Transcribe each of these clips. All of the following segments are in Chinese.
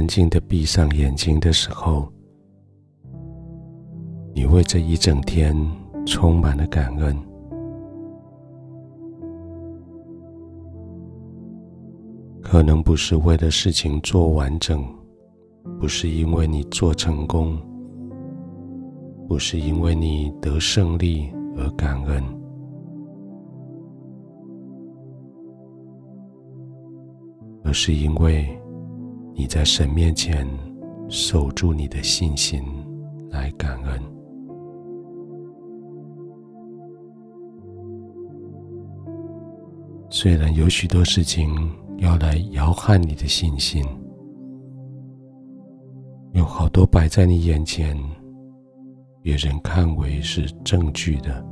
安静的闭上眼睛的时候，你为这一整天充满了感恩。可能不是为了事情做完整，不是因为你做成功，不是因为你得胜利而感恩，而是因为。你在神面前守住你的信心，来感恩。虽然有许多事情要来摇撼你的信心，有好多摆在你眼前，别人看为是证据的，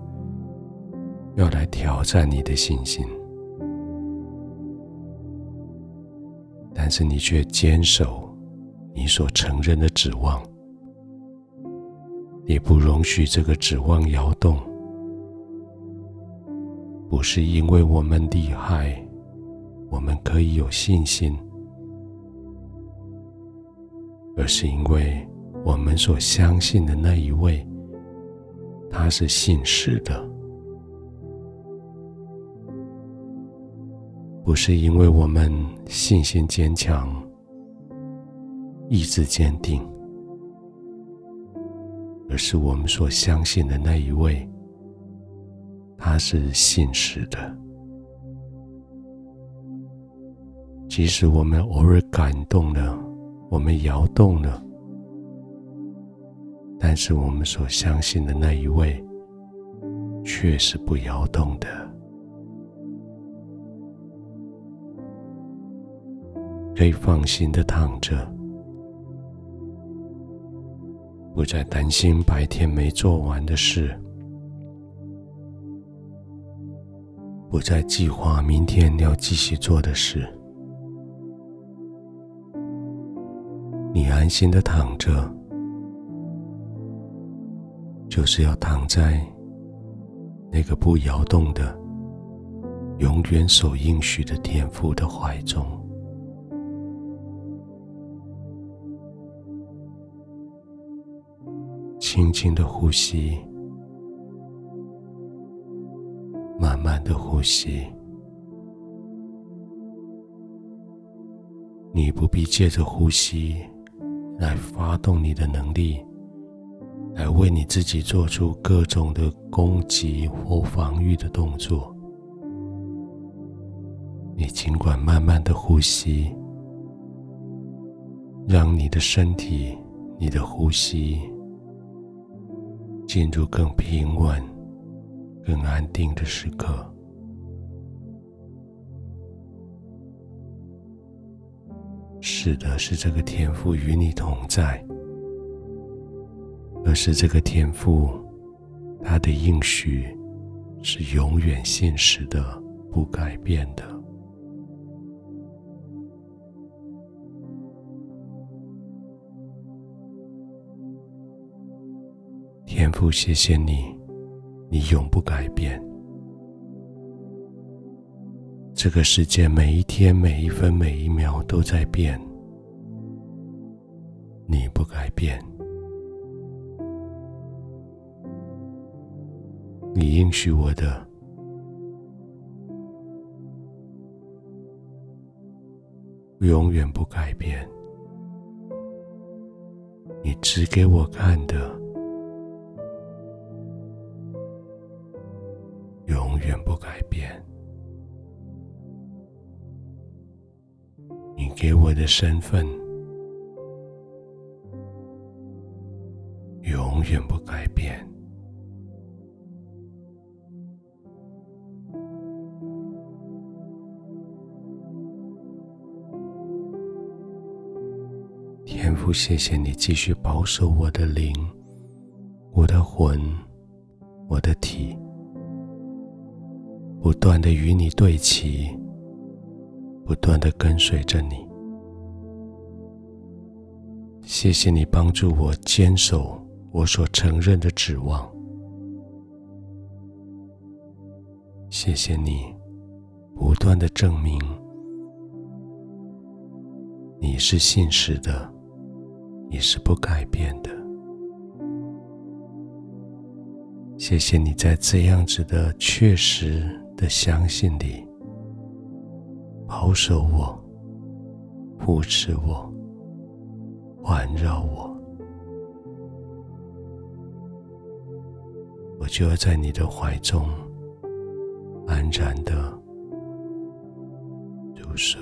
要来挑战你的信心。但是你却坚守你所承认的指望，也不容许这个指望摇动。不是因为我们厉害，我们可以有信心，而是因为我们所相信的那一位，他是信实的。不是因为我们信心坚强、意志坚定，而是我们所相信的那一位，他是信实的。即使我们偶尔感动了，我们摇动了，但是我们所相信的那一位，却是不摇动的。可以放心的躺着，不再担心白天没做完的事，不再计划明天要继续做的事。你安心的躺着，就是要躺在那个不摇动的、永远守应许的天父的怀中。轻轻的呼吸，慢慢的呼吸。你不必借着呼吸来发动你的能力，来为你自己做出各种的攻击或防御的动作。你尽管慢慢的呼吸，让你的身体、你的呼吸。进入更平稳、更安定的时刻。是的，是这个天赋与你同在，而是这个天赋它的应许是永远现实的、不改变的。父，谢谢你，你永不改变。这个世界每一天、每一分、每一秒都在变，你不改变。你应许我的，永远不改变。你指给我看的。永远不改变，你给我的身份永远不改变。天父，谢谢你继续保守我的灵、我的魂、我的体。不断的与你对齐，不断的跟随着你。谢谢你帮助我坚守我所承认的指望。谢谢你不断的证明，你是信实的，你是不改变的。谢谢你在这样子的确实的相信你，保守我，扶持我，环绕我，我就要在你的怀中安然的入睡。